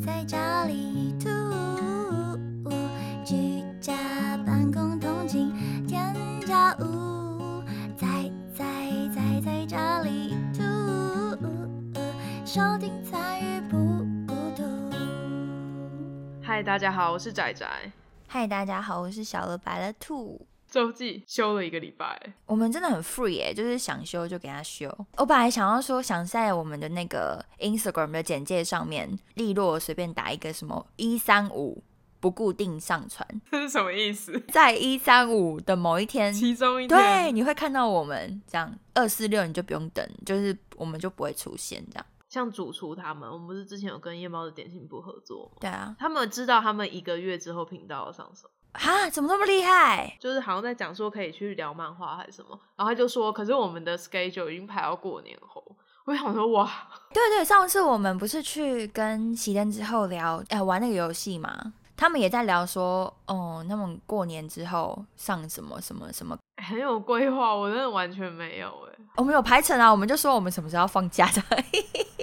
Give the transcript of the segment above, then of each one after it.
在家里吐，居家办公通勤添加物，在在在在家里吐，收听参与不孤独。嗨，大家好，我是仔仔。嗨，大家好，我是小鹅白了兔。周记休了一个礼拜，我们真的很 free 哎，就是想休就给他休。我本来想要说，想在我们的那个 Instagram 的简介上面，利落随便打一个什么一三五不固定上传，这是什么意思？在一三五的某一天，其中一天，对，你会看到我们这样。二四六你就不用等，就是我们就不会出现这样。像主厨他们，我们不是之前有跟夜猫的点心部合作吗？对啊，他们知道他们一个月之后频道要上手。哈，怎么那么厉害？就是好像在讲说可以去聊漫画还是什么，然后他就说，可是我们的 schedule 已经排到过年后。我想说，哇，对对，上次我们不是去跟熄灯之后聊，哎，玩那个游戏嘛？他们也在聊说，哦，他们过年之后上什么什么什么，很有规划，我真的完全没有哎。我们有排程啊，我们就说我们什么时候要放假的。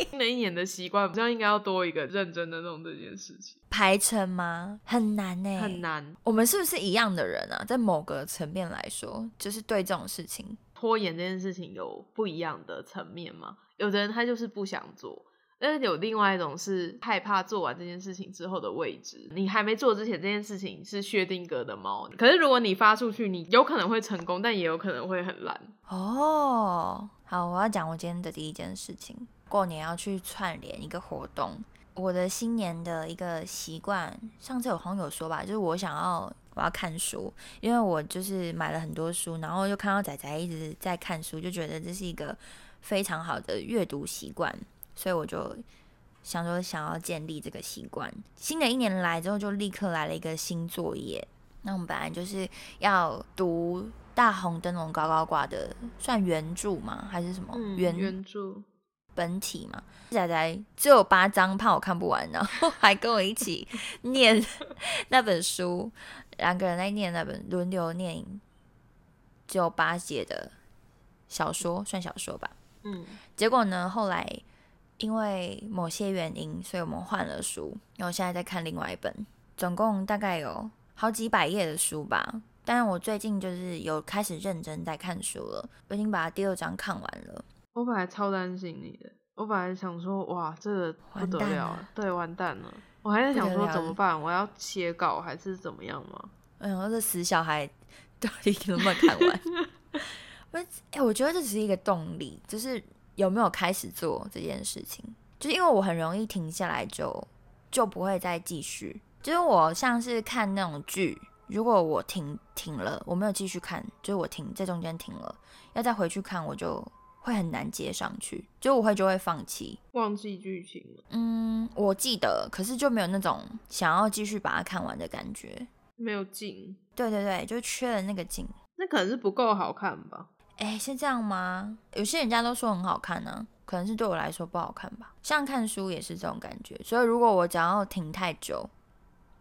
新的一年的习惯，好像应该要多一个认真的弄这件事情。排程吗？很难呢，很难。我们是不是一样的人啊？在某个层面来说，就是对这种事情拖延这件事情有不一样的层面吗？有的人他就是不想做。但是有另外一种是害怕做完这件事情之后的未知。你还没做之前，这件事情是薛定谔的猫。可是如果你发出去，你有可能会成功，但也有可能会很烂。哦，好，我要讲我今天的第一件事情。过年要去串联一个活动，我的新年的一个习惯，上次有朋友说吧，就是我想要我要看书，因为我就是买了很多书，然后又看到仔仔一直在看书，就觉得这是一个非常好的阅读习惯。所以我就想说，想要建立这个习惯。新的一年来之后，就立刻来了一个新作业。那我们本来就是要读《大红灯笼高高挂》的，算原著吗？还是什么原原著本体嘛？仔仔只有八章，怕我看不完，然后还跟我一起念那本书，两个人在念那本轮流念，只有八节的小说，算小说吧。嗯，结果呢，后来。因为某些原因，所以我们换了书，然后现在在看另外一本，总共大概有好几百页的书吧。但是我最近就是有开始认真在看书了，我已经把第二章看完了。我本来超担心你的，我本来想说，哇，这个不得了，对，完蛋了。我还在想说怎么办，我要切稿还是怎么样吗？哎呦，这死小孩到底能不能看完？我哎，我觉得这只是一个动力，就是。有没有开始做这件事情？就是因为我很容易停下来，就就不会再继续。就是我像是看那种剧，如果我停停了，我没有继续看，就是我停在中间停了，要再回去看，我就会很难接上去，就我会就会放弃，忘记剧情了。嗯，我记得，可是就没有那种想要继续把它看完的感觉，没有劲。对对对，就缺了那个劲。那可能是不够好看吧。哎，是这样吗？有些人家都说很好看呢，可能是对我来说不好看吧。像看书也是这种感觉，所以如果我只要停太久，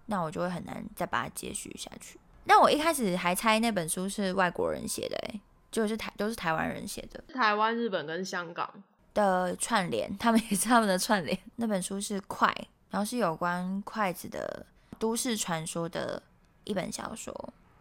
那我就会很难再把它接续下去。那我一开始还猜那本书是外国人写的，哎，就是台都是台湾人写的，台湾、日本跟香港的串联，他们也是他们的串联。那本书是《筷》，然后是有关筷子的都市传说的一本小说。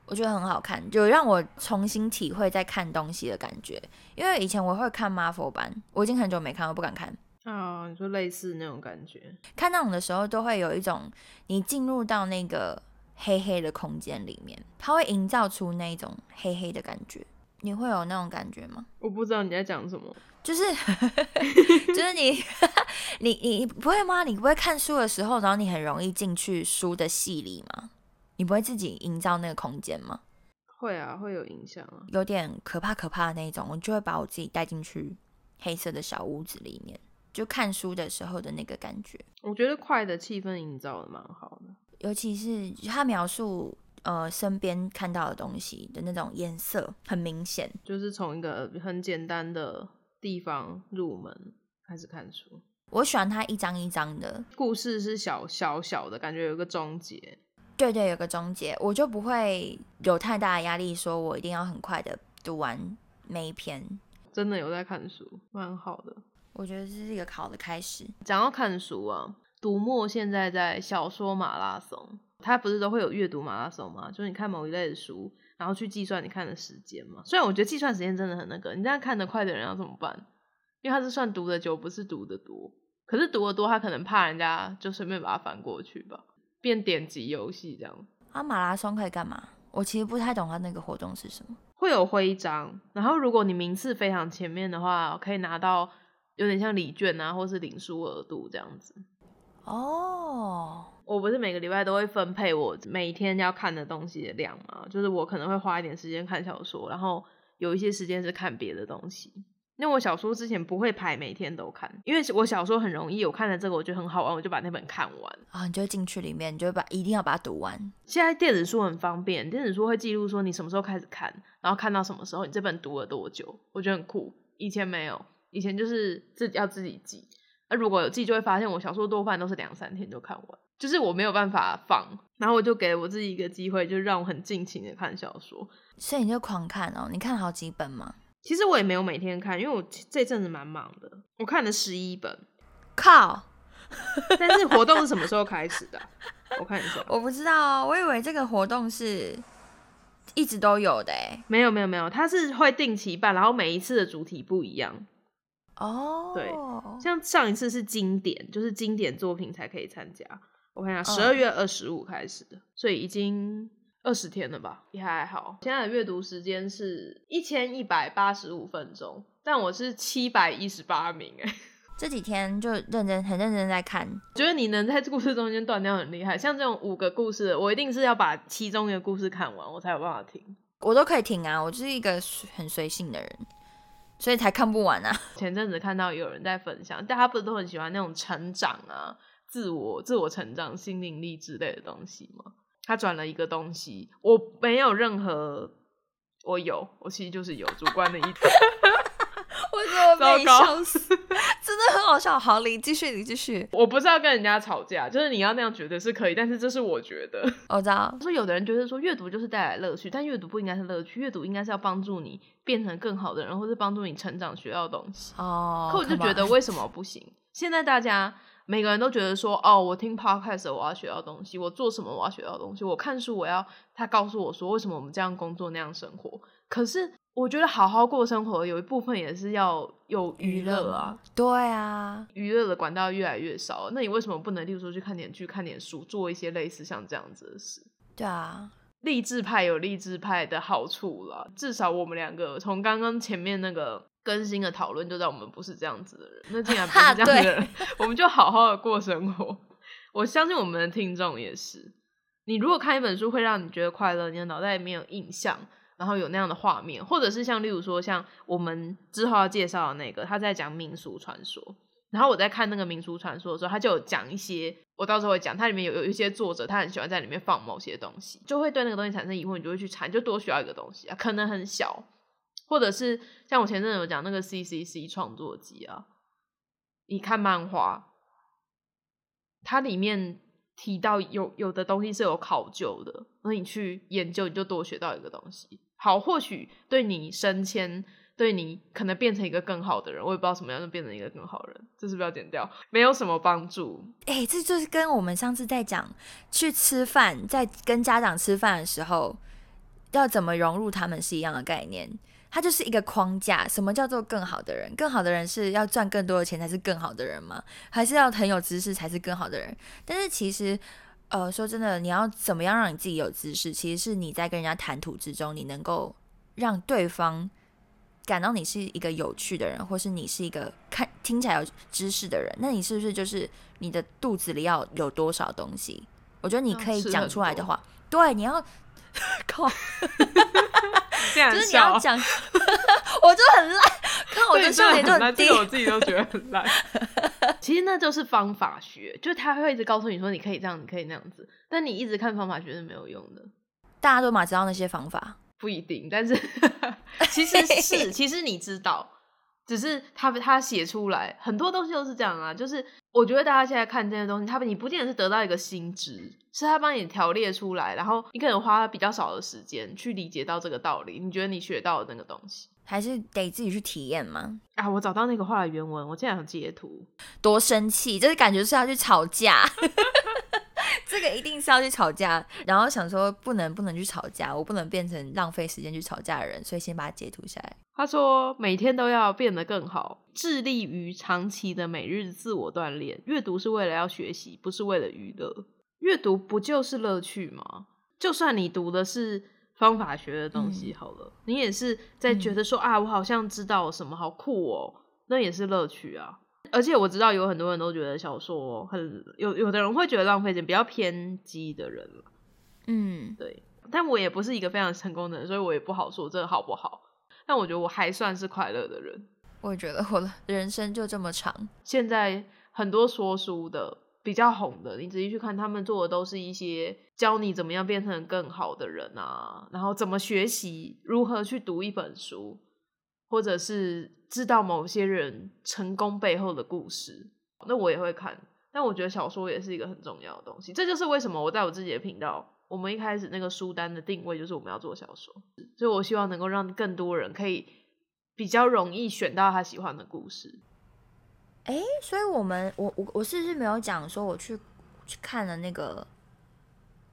我觉得很好看，就让我重新体会在看东西的感觉。因为以前我会看 Marvel 版，我已经很久没看，我不敢看。啊，你说类似那种感觉？看那种的时候，都会有一种你进入到那个黑黑的空间里面，它会营造出那种黑黑的感觉。你会有那种感觉吗？我不知道你在讲什么，就是 就是你 你你不会吗？你不会看书的时候，然后你很容易进去书的戏里吗？你不会自己营造那个空间吗？会啊，会有影响啊，有点可怕可怕的那种，我就会把我自己带进去黑色的小屋子里面，就看书的时候的那个感觉。我觉得快的气氛营造的蛮好的，尤其是他描述呃身边看到的东西的那种颜色很明显，就是从一个很简单的地方入门开始看书。我喜欢它一张一张的故事是小小小的感觉，有一个终结。对对，有个终结，我就不会有太大的压力，说我一定要很快的读完每一篇。真的有在看书，蛮好的。我觉得这是一个好的开始。讲到看书啊，读墨现在在小说马拉松，它不是都会有阅读马拉松吗？就是你看某一类的书，然后去计算你看的时间嘛。虽然我觉得计算时间真的很那个，你这样看得快的人要怎么办？因为他是算读的久，不是读的多。可是读的多，他可能怕人家就随便把它翻过去吧，变点击游戏这样。啊，马拉松可以干嘛？我其实不太懂它那个活动是什么。会有徽章，然后如果你名次非常前面的话，可以拿到有点像礼券啊，或是领书额度这样子。哦，我不是每个礼拜都会分配我每天要看的东西的量嘛，就是我可能会花一点时间看小说，然后有一些时间是看别的东西。因为我小说之前不会排每天都看，因为我小说很容易，我看了这个我觉得很好玩，我就把那本看完啊，你就进去里面，你就把一定要把它读完。现在电子书很方便，电子书会记录说你什么时候开始看，然后看到什么时候，你这本读了多久，我觉得很酷。以前没有，以前就是自己要自己记。那如果有记，就会发现我小说多半都是两三天就看完，就是我没有办法放，然后我就给我自己一个机会，就让我很尽情的看小说。所以你就狂看哦，你看好几本吗？其实我也没有每天看，因为我这阵子蛮忙的。我看了十一本，靠！但是活动是什么时候开始的？我看一下，我不知道，我以为这个活动是一直都有的。哎，没有没有没有，它是会定期办，然后每一次的主题不一样。哦，对，像上一次是经典，就是经典作品才可以参加。我看一下，十二月二十五开始的，所以已经。二十天了吧，也还好。现在的阅读时间是一千一百八十五分钟，但我是七百一十八名哎。这几天就认真很认真在看，觉得你能在故事中间断掉很厉害。像这种五个故事，我一定是要把其中一个故事看完，我才有办法听。我都可以听啊，我就是一个很随性的人，所以才看不完啊。前阵子看到有人在分享，大家不是都很喜欢那种成长啊、自我、自我成长、心灵力之类的东西吗？他转了一个东西，我没有任何，我有，我其实就是有主观的意思。我怎么 被笑死？真的很好笑。好，你继续，你继续。我不是要跟人家吵架，就是你要那样觉得是可以，但是这是我觉得。我知道，说有的人觉得说阅读就是带来乐趣，但阅读不应该是乐趣，阅读应该是要帮助你变成更好的人，或是帮助你成长学到东西。哦。可我就觉得为什么不行？现在大家。每个人都觉得说，哦，我听 podcast 我要学到东西，我做什么我要学到东西，我看书我要他告诉我说，为什么我们这样工作那样生活？可是我觉得好好过生活有一部分也是要有娱乐啊，对啊，娱乐的管道越来越少，那你为什么不能，例如说去看点剧、看点书，做一些类似像这样子的事？对啊，励志派有励志派的好处了，至少我们两个从刚刚前面那个。更新的讨论就在我们不是这样子的人，那竟然不是这样的人，我们就好好的过生活。我相信我们的听众也是。你如果看一本书会让你觉得快乐，你的脑袋里面有印象，然后有那样的画面，或者是像例如说像我们之后要介绍的那个，他在讲民俗传说，然后我在看那个民俗传说的时候，他就有讲一些，我到时候会讲，它里面有有一些作者他很喜欢在里面放某些东西，就会对那个东西产生疑惑，你就会去查，就多需要一个东西啊，可能很小。或者是像我前阵有讲那个 C C C 创作集啊，你看漫画，它里面提到有有的东西是有考究的，那你去研究，你就多学到一个东西。好，或许对你升迁，对你可能变成一个更好的人，我也不知道什么样就变成一个更好人，这是不要剪掉？没有什么帮助。哎，这就是跟我们上次在讲去吃饭，在跟家长吃饭的时候，要怎么融入他们是一样的概念。它就是一个框架。什么叫做更好的人？更好的人是要赚更多的钱才是更好的人吗？还是要很有知识才是更好的人？但是其实，呃，说真的，你要怎么样让你自己有知识？其实是你在跟人家谈吐之中，你能够让对方感到你是一个有趣的人，或是你是一个看听起来有知识的人。那你是不是就是你的肚子里要有多少东西？我觉得你可以讲出来的话，对，你要 靠。就是你要讲，我就很烂，看我的笑点就很低，我自己都觉得很烂。其实那就是方法学，就是他会一直告诉你说你可以这样，你可以那样子，但你一直看方法学是没有用的。大家都嘛知道那些方法，不一定，但是其实是，其实你知道，只是他他写出来很多东西都是这样啊，就是我觉得大家现在看这些东西，他你不见得是得到一个新知，是他帮你条列出来，然后你可能花比较少的时间去理解到这个道理，你觉得你学到的那个东西，还是得自己去体验吗？啊，我找到那个话的原文，我竟然想截图，多生气，就是感觉是要去吵架。这个一定是要去吵架，然后想说不能不能去吵架，我不能变成浪费时间去吵架的人，所以先把它截图下来。他说每天都要变得更好，致力于长期的每日自我锻炼。阅读是为了要学习，不是为了娱乐。阅读不就是乐趣吗？就算你读的是方法学的东西，好了，你也是在觉得说啊，我好像知道什么，好酷哦，那也是乐趣啊。而且我知道有很多人都觉得小说很有，有的人会觉得浪费钱，比较偏激的人嗯，对。但我也不是一个非常成功的人，所以我也不好说这个好不好。但我觉得我还算是快乐的人。我也觉得我的人生就这么长。现在很多说书的比较红的，你仔细去看，他们做的都是一些教你怎么样变成更好的人啊，然后怎么学习，如何去读一本书。或者是知道某些人成功背后的故事，那我也会看。但我觉得小说也是一个很重要的东西，这就是为什么我在我自己的频道，我们一开始那个书单的定位就是我们要做小说，所以我希望能够让更多人可以比较容易选到他喜欢的故事。哎，所以我们我我我是不是没有讲说我去去看了那个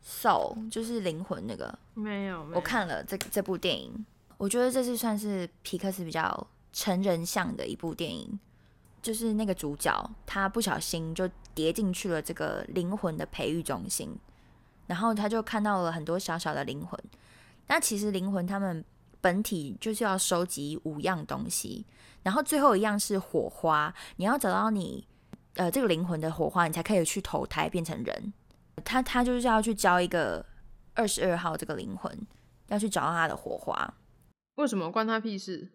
soul，就是灵魂那个？没有，我看了这这部电影。我觉得这是算是皮克斯比较成人向的一部电影，就是那个主角他不小心就跌进去了这个灵魂的培育中心，然后他就看到了很多小小的灵魂。那其实灵魂他们本体就是要收集五样东西，然后最后一样是火花，你要找到你呃这个灵魂的火花，你才可以去投胎变成人。他他就是要去教一个二十二号这个灵魂，要去找到他的火花。为什么关他屁事？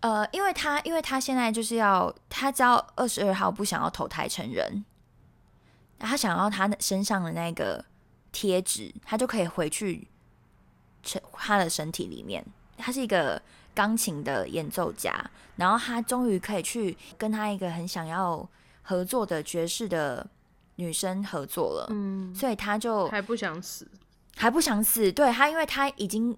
呃，因为他，因为他现在就是要，他知道二十二号不想要投胎成人，他想要他身上的那个贴纸，他就可以回去成他的身体里面。他是一个钢琴的演奏家，然后他终于可以去跟他一个很想要合作的爵士的女生合作了。嗯，所以他就还不想死，还不想死。对他，因为他已经。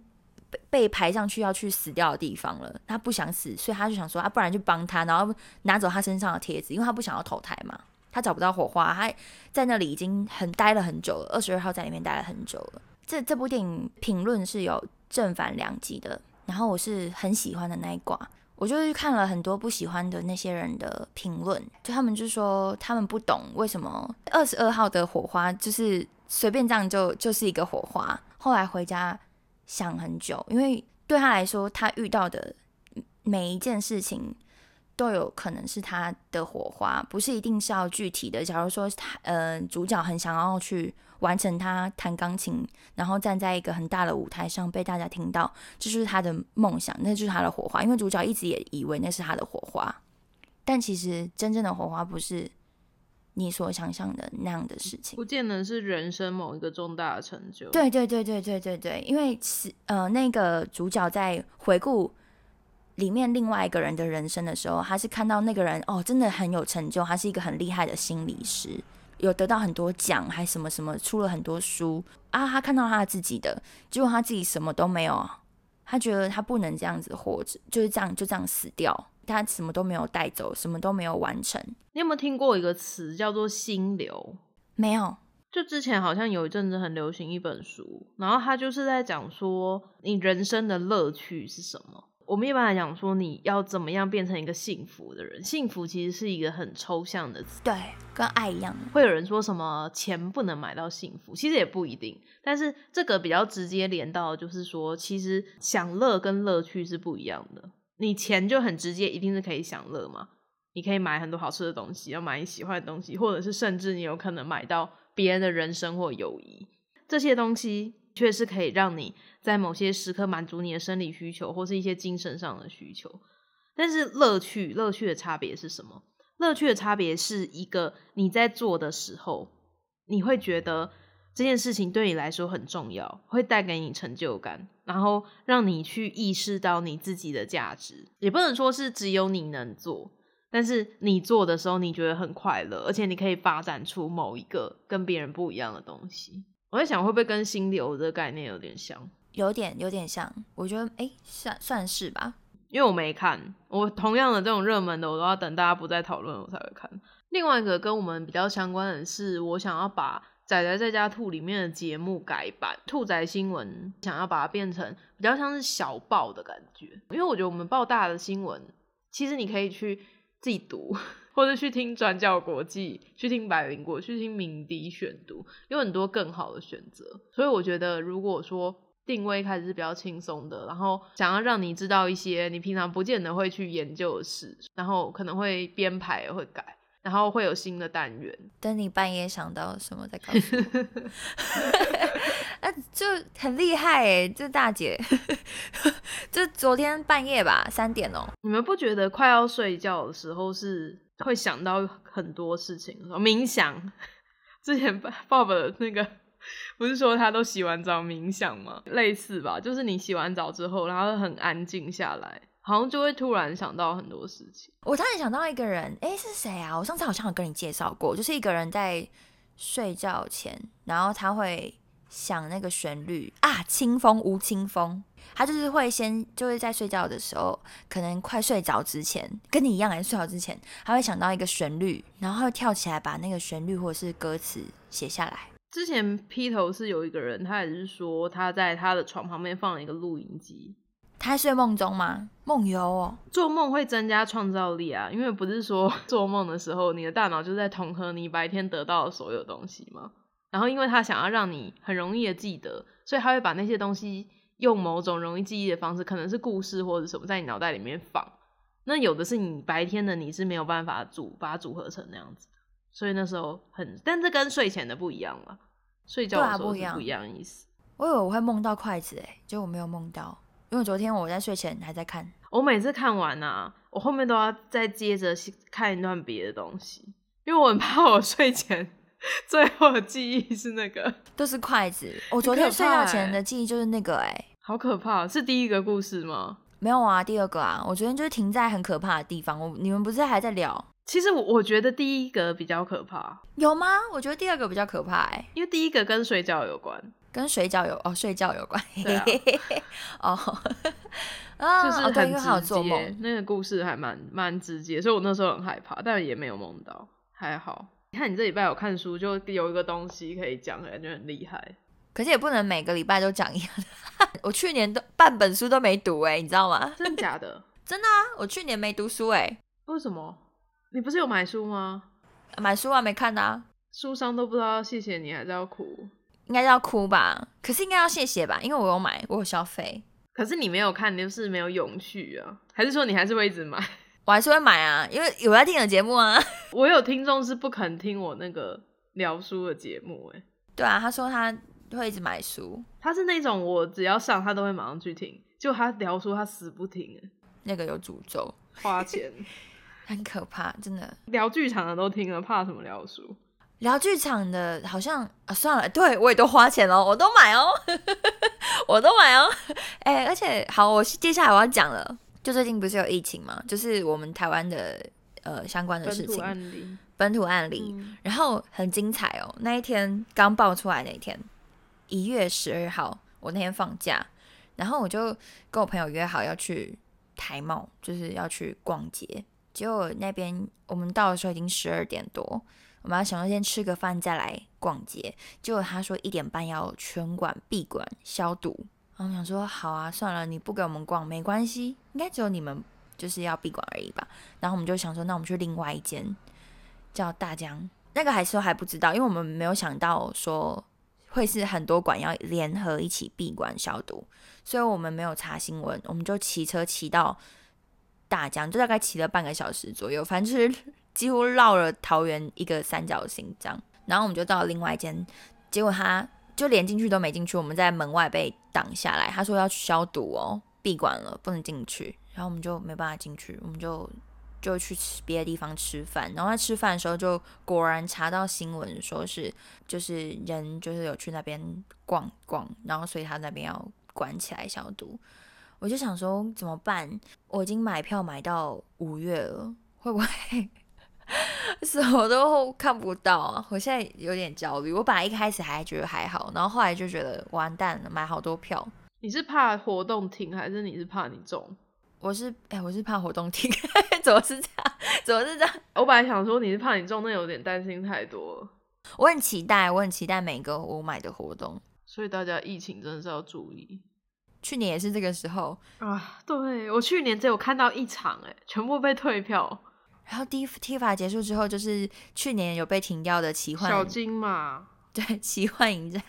被排上去要去死掉的地方了，他不想死，所以他就想说啊，不然就帮他，然后拿走他身上的贴纸，因为他不想要投胎嘛，他找不到火花，他在那里已经很待了很久了，二十二号在里面待了很久了。这这部电影评论是有正反两极的，然后我是很喜欢的那一卦，我就去看了很多不喜欢的那些人的评论，就他们就说他们不懂为什么二十二号的火花就是随便这样就就是一个火花，后来回家。想很久，因为对他来说，他遇到的每一件事情都有可能是他的火花，不是一定是要具体的。假如说他呃，主角很想要去完成他弹钢琴，然后站在一个很大的舞台上被大家听到，这就是他的梦想，那就是他的火花。因为主角一直也以为那是他的火花，但其实真正的火花不是。你所想象的那样的事情，不见得是人生某一个重大的成就。对对对对对对对，因为是呃，那个主角在回顾里面另外一个人的人生的时候，他是看到那个人哦，真的很有成就，他是一个很厉害的心理师，有得到很多奖，还什么什么，出了很多书啊。他看到他自己的，结果他自己什么都没有，他觉得他不能这样子活着，就是这样就这样死掉。他什么都没有带走，什么都没有完成。你有没有听过一个词叫做“心流”？没有。就之前好像有一阵子很流行一本书，然后他就是在讲说，你人生的乐趣是什么？我们一般来讲说，你要怎么样变成一个幸福的人？幸福其实是一个很抽象的词，对，跟爱一样。会有人说什么钱不能买到幸福，其实也不一定。但是这个比较直接连到，就是说，其实享乐跟乐趣是不一样的。你钱就很直接，一定是可以享乐嘛？你可以买很多好吃的东西，要买你喜欢的东西，或者是甚至你有可能买到别人的人生或友谊，这些东西却是可以让你在某些时刻满足你的生理需求，或是一些精神上的需求。但是乐趣，乐趣的差别是什么？乐趣的差别是一个你在做的时候，你会觉得这件事情对你来说很重要，会带给你成就感，然后让你去意识到你自己的价值。也不能说是只有你能做，但是你做的时候你觉得很快乐，而且你可以发展出某一个跟别人不一样的东西。我在想，会不会跟心流的概念有点像？有点，有点像。我觉得，哎，算算是吧。因为我没看，我同样的这种热门的，我都要等大家不再讨论我才会看。另外一个跟我们比较相关的是，我想要把。仔仔在家兔里面的节目改版，兔仔新闻想要把它变成比较像是小报的感觉，因为我觉得我们报大的新闻，其实你可以去自己读，或者去听转角国际，去听百灵果，去听鸣笛选读，有很多更好的选择。所以我觉得，如果说定位开始是比较轻松的，然后想要让你知道一些你平常不见得会去研究的事，然后可能会编排会改。然后会有新的单元，等你半夜想到什么再告诉我。那就很厉害哎，这大姐，就昨天半夜吧，三点哦。你们不觉得快要睡觉的时候是会想到很多事情？冥想，之前爸爸的那个不是说他都洗完澡冥想吗？类似吧，就是你洗完澡之后，然后很安静下来。好像就会突然想到很多事情。我突然想到一个人，哎，是谁啊？我上次好像有跟你介绍过，就是一个人在睡觉前，然后他会想那个旋律啊，清风无清风，他就是会先就会在睡觉的时候，可能快睡着之前，跟你一样，还是睡着之前，他会想到一个旋律，然后会跳起来把那个旋律或者是歌词写下来。之前披头是有一个人，他也是说他在他的床旁边放了一个录音机。他睡梦中吗？梦游哦，做梦会增加创造力啊，因为不是说 做梦的时候，你的大脑就在统合你白天得到的所有东西吗？然后，因为他想要让你很容易的记得，所以他会把那些东西用某种容易记忆的方式，可能是故事或者什么，在你脑袋里面放。那有的是你白天的你是没有办法组把它组合成那样子，所以那时候很，但这跟睡前的不一样了，睡觉的时候是不一样意思。我以为我会梦到筷子，哎，结果我没有梦到。因为昨天我在睡前还在看，我每次看完啊，我后面都要再接着看一段别的东西，因为我很怕我睡前 最后的记忆是那个都是筷子。我昨天睡觉前的记忆就是那个，哎，好可怕！是第一个故事吗？没有啊，第二个啊。我昨天就是停在很可怕的地方。我你们不是还在聊？其实我我觉得第一个比较可怕，有吗？我觉得第二个比较可怕，哎，因为第一个跟睡觉有关。跟睡觉有哦，睡觉有关。哦，就是很直接。那个故事还蛮蛮直接，所以我那时候很害怕，但也没有梦到，还好。你看你这礼拜有看书，就有一个东西可以讲，感觉很厉害。可是也不能每个礼拜都讲一样的。我去年都半本书都没读哎，你知道吗？真的假的？真的啊！我去年没读书哎。为什么？你不是有买书吗？买书啊，没看啊。书商都不知道谢谢你，还是要哭。应该要哭吧，可是应该要谢谢吧，因为我有买，我有消费。可是你没有看，你就是没有勇气啊？还是说你还是会一直买？我还是会买啊，因为有在听的节目啊。我有听众是不肯听我那个聊书的节目，哎，对啊，他说他会一直买书，他是那种我只要上他都会马上去听，就他聊书他死不听，哎，那个有诅咒，花钱，很可怕，真的。聊剧场的都听了，怕什么聊书？聊剧场的，好像啊，算了，对我也都花钱哦，我都买哦，我都买哦，哎，而且好，我接下来我要讲了，就最近不是有疫情嘛，就是我们台湾的呃相关的事情，本土案例，本土案例，然后很精彩哦，那一天刚爆出来那一天，一月十二号，我那天放假，然后我就跟我朋友约好要去台贸，就是要去逛街，结果那边我们到的时候已经十二点多。我们要想要先吃个饭再来逛街，结果他说一点半要全馆闭馆消毒，然后想说好啊，算了，你不给我们逛没关系，应该只有你们就是要闭馆而已吧。然后我们就想说，那我们去另外一间叫大江，那个还说还不知道，因为我们没有想到说会是很多馆要联合一起闭馆消毒，所以我们没有查新闻，我们就骑车骑到大江，就大概骑了半个小时左右，反正就是。几乎绕了桃园一个三角形这样，然后我们就到另外一间，结果他就连进去都没进去，我们在门外被挡下来，他说要消毒哦，闭馆了，不能进去，然后我们就没办法进去，我们就就去吃别的地方吃饭，然后在吃饭的时候就果然查到新闻说是就是人就是有去那边逛逛，然后所以他那边要关起来消毒。我就想说怎么办？我已经买票买到五月了，会不会 什么都看不到啊？我现在有点焦虑。我本来一开始还觉得还好，然后后来就觉得完蛋了，买好多票。你是怕活动停，还是你是怕你中？我是哎，我是怕活动停，怎么是这样？怎么是这样？我本来想说你是怕你中，那有点担心太多了。我很期待，我很期待每个我买的活动。所以大家疫情真的是要注意。去年也是这个时候啊，对我去年只有看到一场，哎，全部被退票。然后 T T 法结束之后，就是去年有被停掉的奇幻小金嘛，对，奇幻影展。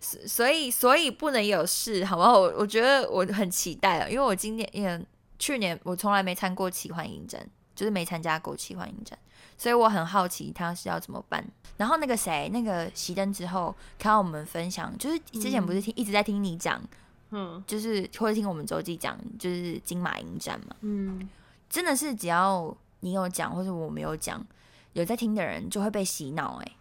所以所以不能有事，好不好？我我觉得我很期待啊，因为我今年也去年我从来没参过奇幻影展，就是没参加过奇幻影展，所以我很好奇他是要怎么办。然后那个谁，那个熄灯之后，看到我们分享，就是之前不是听一直在听你讲。嗯，就是或者听我们周记讲，就是金马影展嘛。嗯，真的是只要你有讲，或者我没有讲，有在听的人就会被洗脑。哎，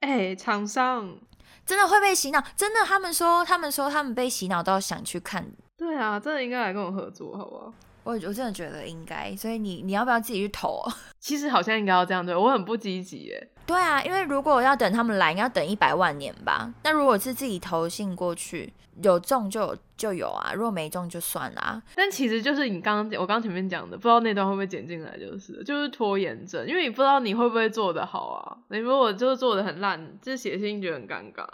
哎，厂商真的会被洗脑，真的，他们说，他们说他们被洗脑到想去看。对啊，真的应该来跟我合作，好不好？我我真的觉得应该，所以你你要不要自己去投？其实好像应该要这样对，我很不积极耶。对啊，因为如果要等他们来，应该要等一百万年吧。那如果是自己投信过去，有中就有就有啊，如果没中就算啦。但其实就是你刚刚我刚前面讲的，不知道那段会不会剪进来，就是就是拖延症，因为你不知道你会不会做得好啊。你如果就是做的很烂，就写信觉得很尴尬。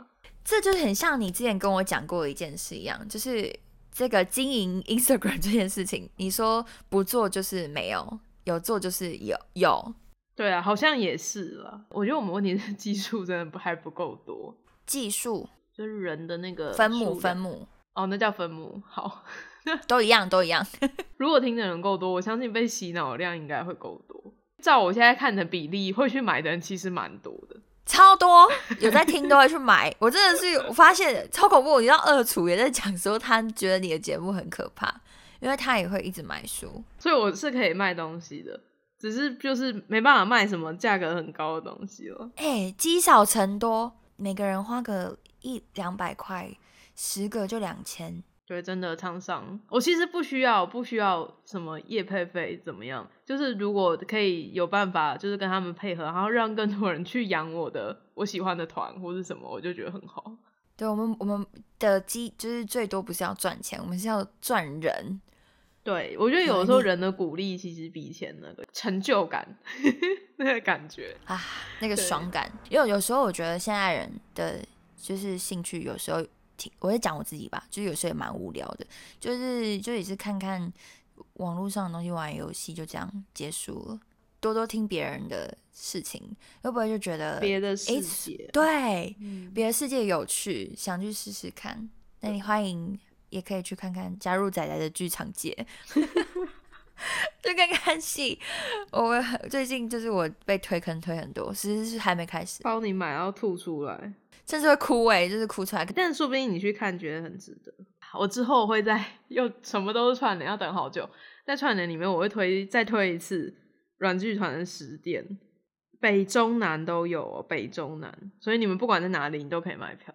这就很像你之前跟我讲过的一件事一样，就是。这个经营 Instagram 这件事情，你说不做就是没有，有做就是有有。对啊，好像也是了。我觉得我们问题是技术真的不还不够多。技术就是人的那个分母分母哦，那叫分母。好，都一样都一样。如果听的人够多，我相信被洗脑量应该会够多。照我现在看的比例，会去买的人其实蛮多的。超多有在听都会去买，我真的是我发现超恐怖。你知道二厨也在讲说他觉得你的节目很可怕，因为他也会一直买书，所以我是可以卖东西的，只是就是没办法卖什么价格很高的东西了。哎，积少成多，每个人花个一两百块，十个就两千。对，真的唱上，我其实不需要，不需要什么业配费怎么样？就是如果可以有办法，就是跟他们配合，然后让更多人去养我的我喜欢的团或是什么，我就觉得很好。对我们，我们的基就是最多不是要赚钱，我们是要赚人。对我觉得有的时候人的鼓励其实比钱那个成就感 那个感觉啊，那个爽感。因为有时候我觉得现在人的就是兴趣有时候。我会讲我自己吧，就有时候也蛮无聊的，就是就也是看看网络上的东西，玩游戏就这样结束了。多多听别人的事情，会不会就觉得别的世界对，别的世界有趣，想去试试看？那你欢迎也可以去看看，加入仔仔的剧场界，就看看戏。我最近就是我被推坑推很多，其实是还没开始，包你买要吐出来。甚至会哭哎，就是哭出来。但说不定你去看，觉得很值得。我之后会在 又什么都是串联，要等好久。在串联里面，我会推再推一次软剧团的十店，北中南都有，北中南，所以你们不管在哪里，你都可以买票。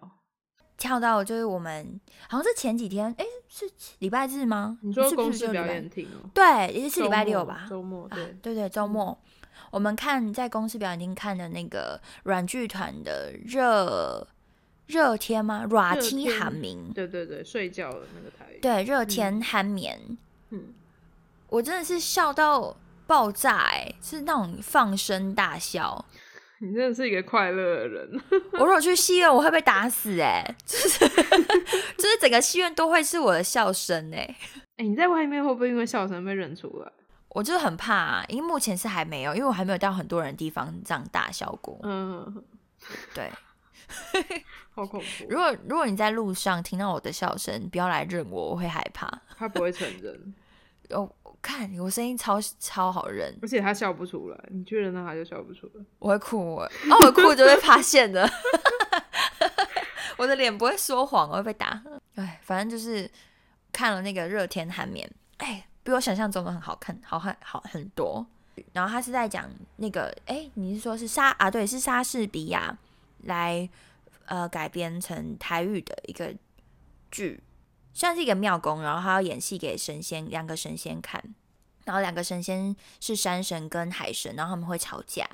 跳到就是我们好像是前几天，哎，是礼拜日吗？你说公司表演厅哦？对，也是礼拜六吧？周末对对对，周末。我们看在公司表演厅看的那个软剧团的热热天吗？软天寒眠。对对对，睡觉的那个台。对，热天酣眠。嗯，我真的是笑到爆炸哎，是那种放声大笑。你真的是一个快乐的人。我如果去戏院，我会被打死哎，就是 就是整个戏院都会是我的笑声哎。哎，你在外面会不会因为笑声被认出来？我就是很怕，啊，因为目前是还没有，因为我还没有到很多人地方这样大笑过。嗯，对，好恐怖。如果如果你在路上听到我的笑声，不要来认我，我会害怕。他不会承认。哦，看我声音超超好认，而且他笑不出来。你确认那他就笑不出来。我会哭，哦，我哭就被发现的。我的脸不会说谎，我会被打。哎，反正就是看了那个热天寒眠，哎。比我想象中的很好看，好看好很多。然后他是在讲那个，哎，你是说是莎啊？对，是莎士比亚来呃改编成台语的一个剧，像是一个庙公，然后他要演戏给神仙两个神仙看，然后两个神仙是山神跟海神，然后他们会吵架。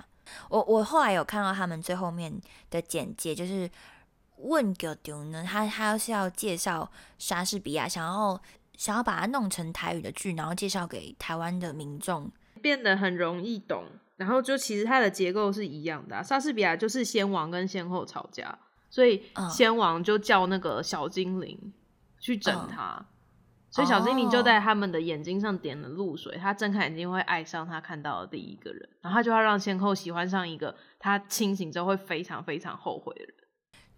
我我后来有看到他们最后面的简介，就是问狗丢呢，他他是要介绍莎士比亚，想要想要把它弄成台语的剧，然后介绍给台湾的民众。变得很容易懂，然后就其实它的结构是一样的。莎士比亚就是先王跟先后吵架，所以先王就叫那个小精灵去整他，所以小精灵就在他们的眼睛上点了露水，他睁开眼睛会爱上他看到的第一个人，然后他就要让先后喜欢上一个他清醒之后会非常非常后悔的人。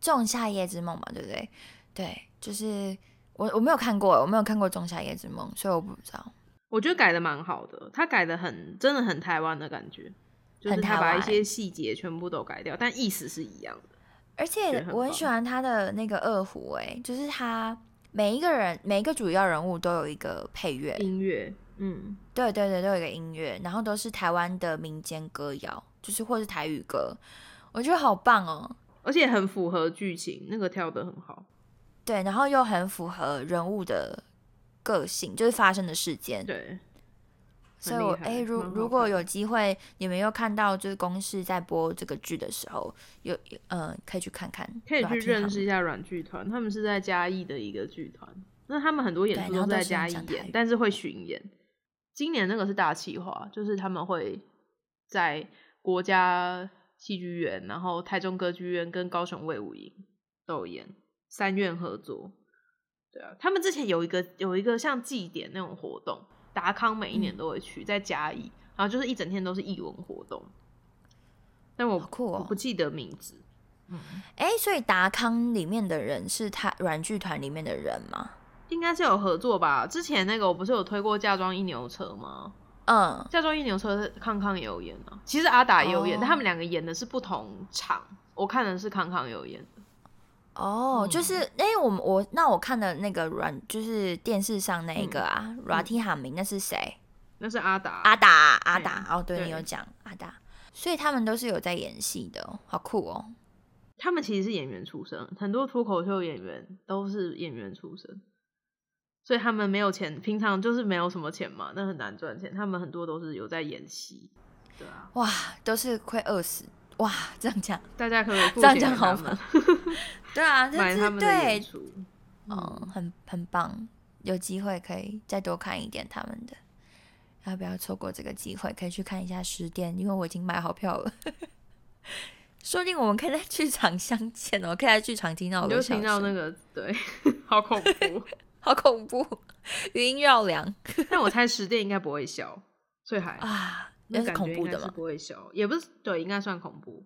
仲夏夜之梦嘛，对不对？对，就是我我没有看过，我没有看过仲夏夜之梦，所以我不知道。我觉得改的蛮好的，他改的很，真的很台湾的感觉，就是他把一些细节全部都改掉，但意思是一样的。而且我很喜欢他的那个二胡，哎，就是他每一个人每一个主要人物都有一个配乐音乐，嗯，对对对，都有一个音乐，然后都是台湾的民间歌谣，就是或是台语歌，我觉得好棒哦，而且很符合剧情，那个跳的很好，对，然后又很符合人物的。个性就是发生的事件，对，所以我哎，如如果有机会，你们又看到就是公视在播这个剧的时候，有嗯，可以去看看，可以去认识一下软剧团，他们是在嘉义的一个剧团，那他们很多演出都在嘉义演，但是会巡演。今年那个是大企划，就是他们会在国家戏剧院、然后台中歌剧院跟高雄卫武营都有演，三院合作。对啊，他们之前有一个有一个像祭典那种活动，达康每一年都会去，在嘉义，然后就是一整天都是艺文活动。但我不记得名字。嗯，哎，所以达康里面的人是他软剧团里面的人吗？应该是有合作吧。之前那个我不是有推过嫁妆一牛车吗？嗯，嫁妆一牛车康康也有演啊。其实阿达也有演，但他们两个演的是不同场。我看的是康康有演。哦，就是哎，我我那我看的那个软，就是电视上那个啊，软体喊名那是谁？那是阿达，阿达，阿达。哦，对你有讲阿达，所以他们都是有在演戏的，好酷哦。他们其实是演员出身，很多脱口秀演员都是演员出身，所以他们没有钱，平常就是没有什么钱嘛，那很难赚钱。他们很多都是有在演戏，对啊，哇，都是快饿死。哇，这样讲，大家可以这样讲好吗？对啊，买他们的演出，嗯，很很棒，有机会可以再多看一点他们的，要不要错过这个机会？可以去看一下十点，因为我已经买好票了。说不定我们可以在剧场相见哦，可以在剧场听到我，就听到那个，对，好恐怖，好恐怖，余音绕梁。但我猜十店应该不会笑，所以还啊。那是恐怖的吗？不会笑，也不是，对，应该算恐怖。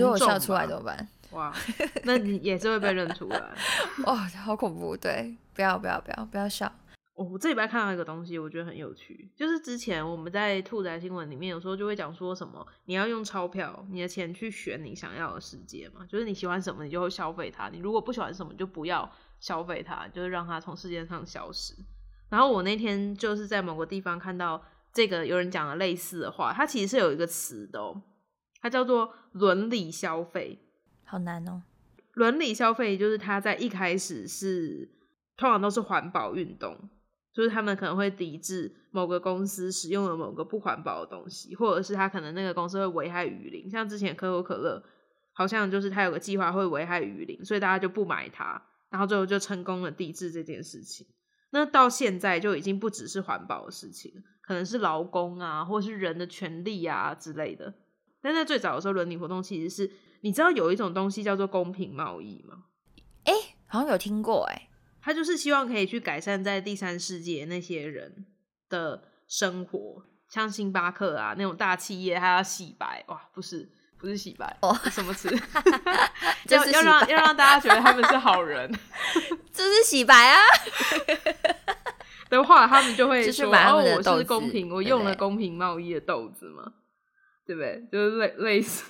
如果笑出来怎么办？哇，那你也是会被认出来。哦，好恐怖！对，不要不要不要不要笑。我这礼拜看到一个东西，我觉得很有趣，就是之前我们在兔仔新闻里面有时候就会讲说什么，你要用钞票，你的钱去选你想要的世界嘛，就是你喜欢什么，你就会消费它；你如果不喜欢什么，就不要消费它，就是让它从世界上消失。然后我那天就是在某个地方看到。这个有人讲了类似的话，它其实是有一个词的，哦，它叫做伦理消费，好难哦。伦理消费就是它在一开始是通常都是环保运动，就是他们可能会抵制某个公司使用了某个不环保的东西，或者是他可能那个公司会危害雨林，像之前可口可乐好像就是他有个计划会危害雨林，所以大家就不买它，然后最后就成功了抵制这件事情。那到现在就已经不只是环保的事情。可能是劳工啊，或是人的权利啊之类的。但在最早的时候，伦理活动其实是，你知道有一种东西叫做公平贸易吗？哎，好像有听过哎。他就是希望可以去改善在第三世界那些人的生活，像星巴克啊那种大企业，他要洗白哇，不是不是洗白哦，什么词？要要让要让大家觉得他们是好人，这是洗白啊。的话，他们就会说：“哦，我是公平，我用了公平贸易的豆子嘛，对不对？就是类类似，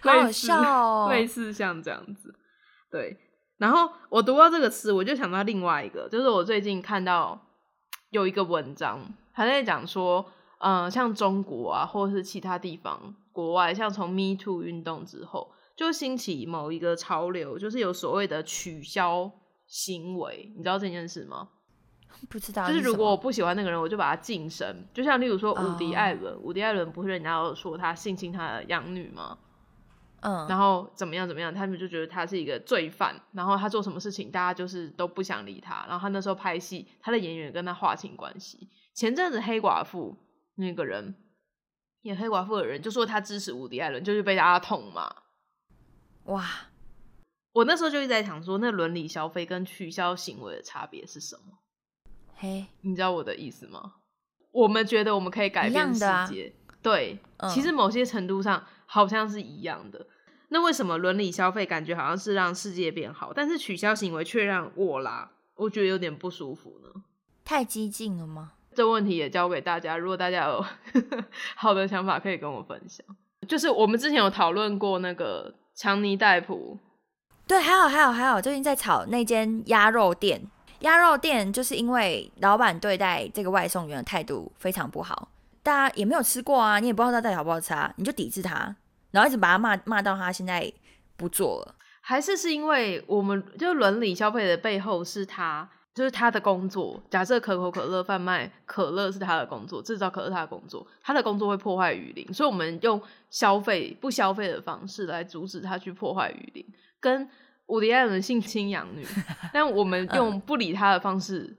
好好笑哦，类似像这样子。对，然后我读到这个词，我就想到另外一个，就是我最近看到有一个文章，他在讲说，嗯，像中国啊，或者是其他地方国外，像从 Me Too 运动之后，就兴起某一个潮流，就是有所谓的取消行为，你知道这件事吗？不知道，就是如果我不喜欢那个人，我就把他晋升。就像例如说伍迪·艾伦，伍迪·艾伦不是人家有说他性侵他的养女吗？嗯，然后怎么样怎么样，他们就觉得他是一个罪犯，然后他做什么事情，大家就是都不想理他。然后他那时候拍戏，他的演员跟他划清关系。前阵子黑寡妇那个人演黑寡妇的人就说他支持伍迪·艾伦，就是被大家痛骂。哇！我那时候就一直在想说，那伦理消费跟取消行为的差别是什么？嘿，你知道我的意思吗？我们觉得我们可以改变世界，对，其实某些程度上好像是一样的。那为什么伦理消费感觉好像是让世界变好，但是取消行为却让我啦，我觉得有点不舒服呢？太激进了吗？这问题也交给大家，如果大家有 好的想法，可以跟我分享。就是我们之前有讨论过那个强尼戴普，对，还有还有还有，最近在炒那间鸭肉店。鸭肉店就是因为老板对待这个外送员的态度非常不好，大家也没有吃过啊，你也不知道他到底好不好吃啊，你就抵制他，然后一直把他骂骂到他现在不做了，还是是因为我们就伦理消费的背后是他，就是他的工作。假设可口可乐贩卖可乐是他的工作，制造可乐他的工作，他的工作会破坏雨林，所以我们用消费不消费的方式来阻止他去破坏雨林，跟。伍迪·艾伦性侵养女，但我们用不理他的方式，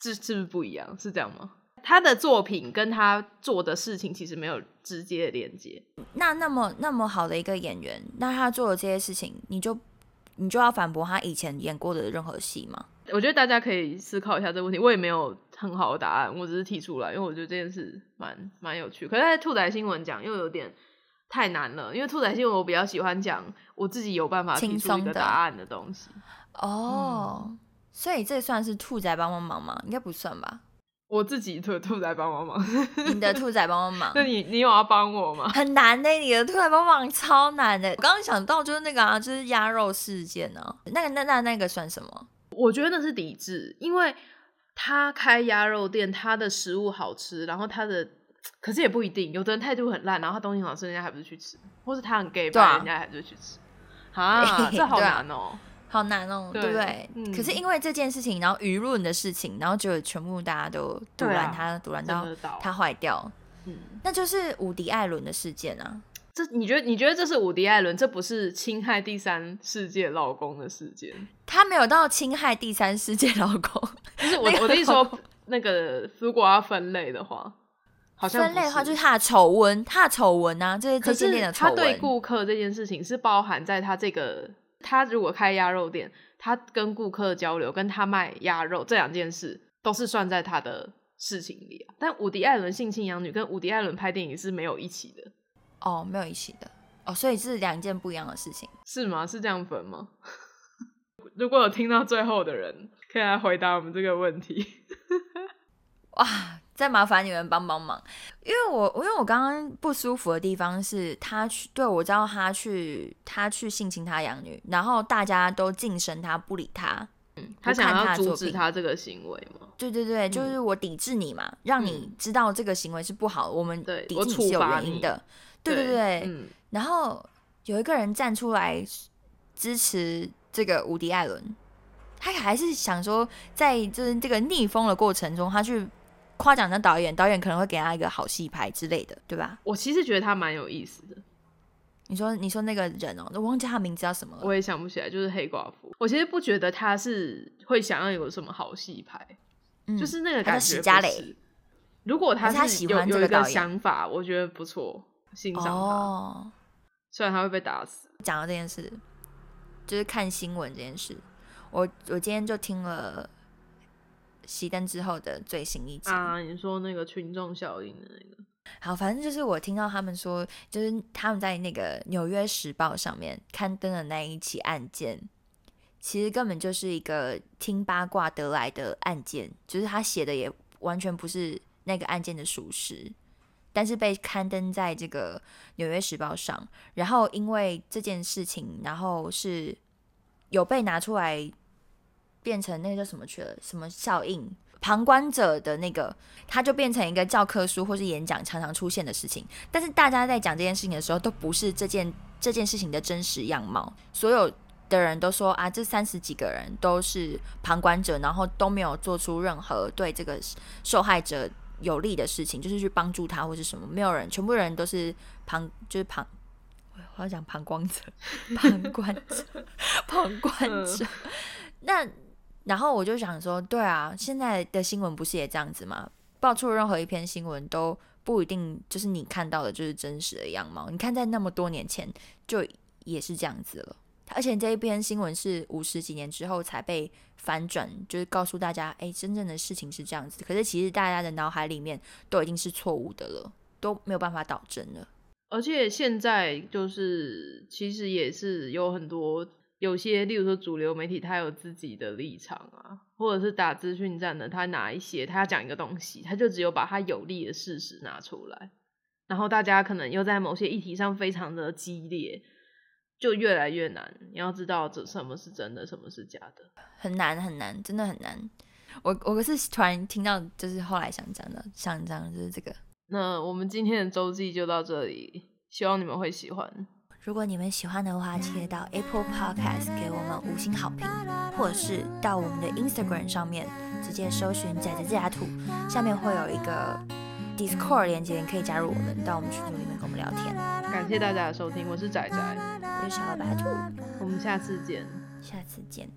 这是不是不一样？是这样吗？他的作品跟他做的事情其实没有直接的连接。那那么那么好的一个演员，那他做的这些事情，你就你就要反驳他以前演过的任何戏吗？我觉得大家可以思考一下这个问题。我也没有很好的答案，我只是提出来，因为我觉得这件事蛮蛮有趣。可是，在兔仔新闻讲又有点。太难了，因为兔仔新闻我比较喜欢讲我自己有办法提出一个答案的东西。哦，所以这算是兔仔帮帮忙吗？应该不算吧。我自己兔兔仔帮帮忙，你的兔仔帮帮忙。那你你有要帮我吗？很难的，你的兔仔帮忙超难的。我刚刚想到就是那个啊，就是鸭肉事件呢。那个那那那个算什么？我觉得那是抵制，因为他开鸭肉店，他的食物好吃，然后他的。可是也不一定，有的人态度很烂，然后他东西好吃，人家还不是去吃；或是他很 gay，吧，人家还是去吃。啊，这好难哦，好难哦，对不对？可是因为这件事情，然后舆论的事情，然后就全部大家都堵拦他，堵拦到他坏掉。嗯，那就是伍迪·艾伦的事件啊。这你觉得？你觉得这是伍迪·艾伦？这不是侵害第三世界老公的事件？他没有到侵害第三世界老公。就是我我的意思说，那个如果要分类的话。好像分类的话，就是他的丑闻，他的丑闻啊，这些这间店的丑闻。他对顾客这件事情是包含在他这个，他如果开鸭肉店，他跟顾客交流，跟他卖鸭肉这两件事，都是算在他的事情里啊。但伍迪·艾伦性侵养女跟伍迪·艾伦拍电影是没有一起的哦，没有一起的哦，所以是两件不一样的事情，是吗？是这样分吗？如果有听到最后的人，可以来回答我们这个问题。哇！再麻烦你们帮帮忙，因为我因为我刚刚不舒服的地方是他去对我知道他去他去性侵他养女，然后大家都晋升他不理他，嗯，他想要阻止他这个行为吗？对对对，就是我抵制你嘛，让你知道这个行为是不好，我们抵制你是有原因的，对对对，然后有一个人站出来支持这个无敌艾伦，他还是想说在就是这个逆风的过程中，他去。夸奖那导演，导演可能会给他一个好戏拍之类的，对吧？我其实觉得他蛮有意思的。你说，你说那个人哦，我忘记他名字叫什么了。我也想不起来，就是黑寡妇。我其实不觉得他是会想要有什么好戏拍，就是那个感觉。史嘉蕾。如果他是有有一个想法，我觉得不错，欣赏他。虽然他会被打死。讲到这件事，就是看新闻这件事，我我今天就听了。熄灯之后的最新一集啊，你说那个群众效应的那个，好，反正就是我听到他们说，就是他们在那个《纽约时报》上面刊登的那一起案件，其实根本就是一个听八卦得来的案件，就是他写的也完全不是那个案件的属实，但是被刊登在这个《纽约时报》上，然后因为这件事情，然后是有被拿出来变成那个叫什么去了？什么效应？旁观者的那个，它就变成一个教科书或是演讲常常出现的事情。但是大家在讲这件事情的时候，都不是这件这件事情的真实样貌。所有的人都说啊，这三十几个人都是旁观者，然后都没有做出任何对这个受害者有利的事情，就是去帮助他或是什么。没有人，全部人都是旁，就是旁，我要讲旁观者，旁观者，旁观者。那。然后我就想说，对啊，现在的新闻不是也这样子吗？爆出任何一篇新闻都不一定就是你看到的就是真实的样貌。你看，在那么多年前就也是这样子了。而且这一篇新闻是五十几年之后才被反转，就是告诉大家，哎，真正的事情是这样子。可是其实大家的脑海里面都已经是错误的了，都没有办法导正了。而且现在就是其实也是有很多。有些，例如说主流媒体，他有自己的立场啊，或者是打资讯战的，他拿一些，他要讲一个东西，他就只有把他有利的事实拿出来，然后大家可能又在某些议题上非常的激烈，就越来越难。你要知道这什么是真的，什么是假的，很难很难，真的很难。我我可是突然听到，就是后来想讲的，想讲就是这个。那我们今天的周记就到这里，希望你们会喜欢。如果你们喜欢的话，记得到 Apple Podcast 给我们五星好评，或者是到我们的 Instagram 上面直接搜寻“仔仔自家土”，下面会有一个 Discord 连接，你可以加入我们，到我们群组里面跟我们聊天。感谢大家的收听，我是仔仔，我是小白兔，我们下次见，下次见。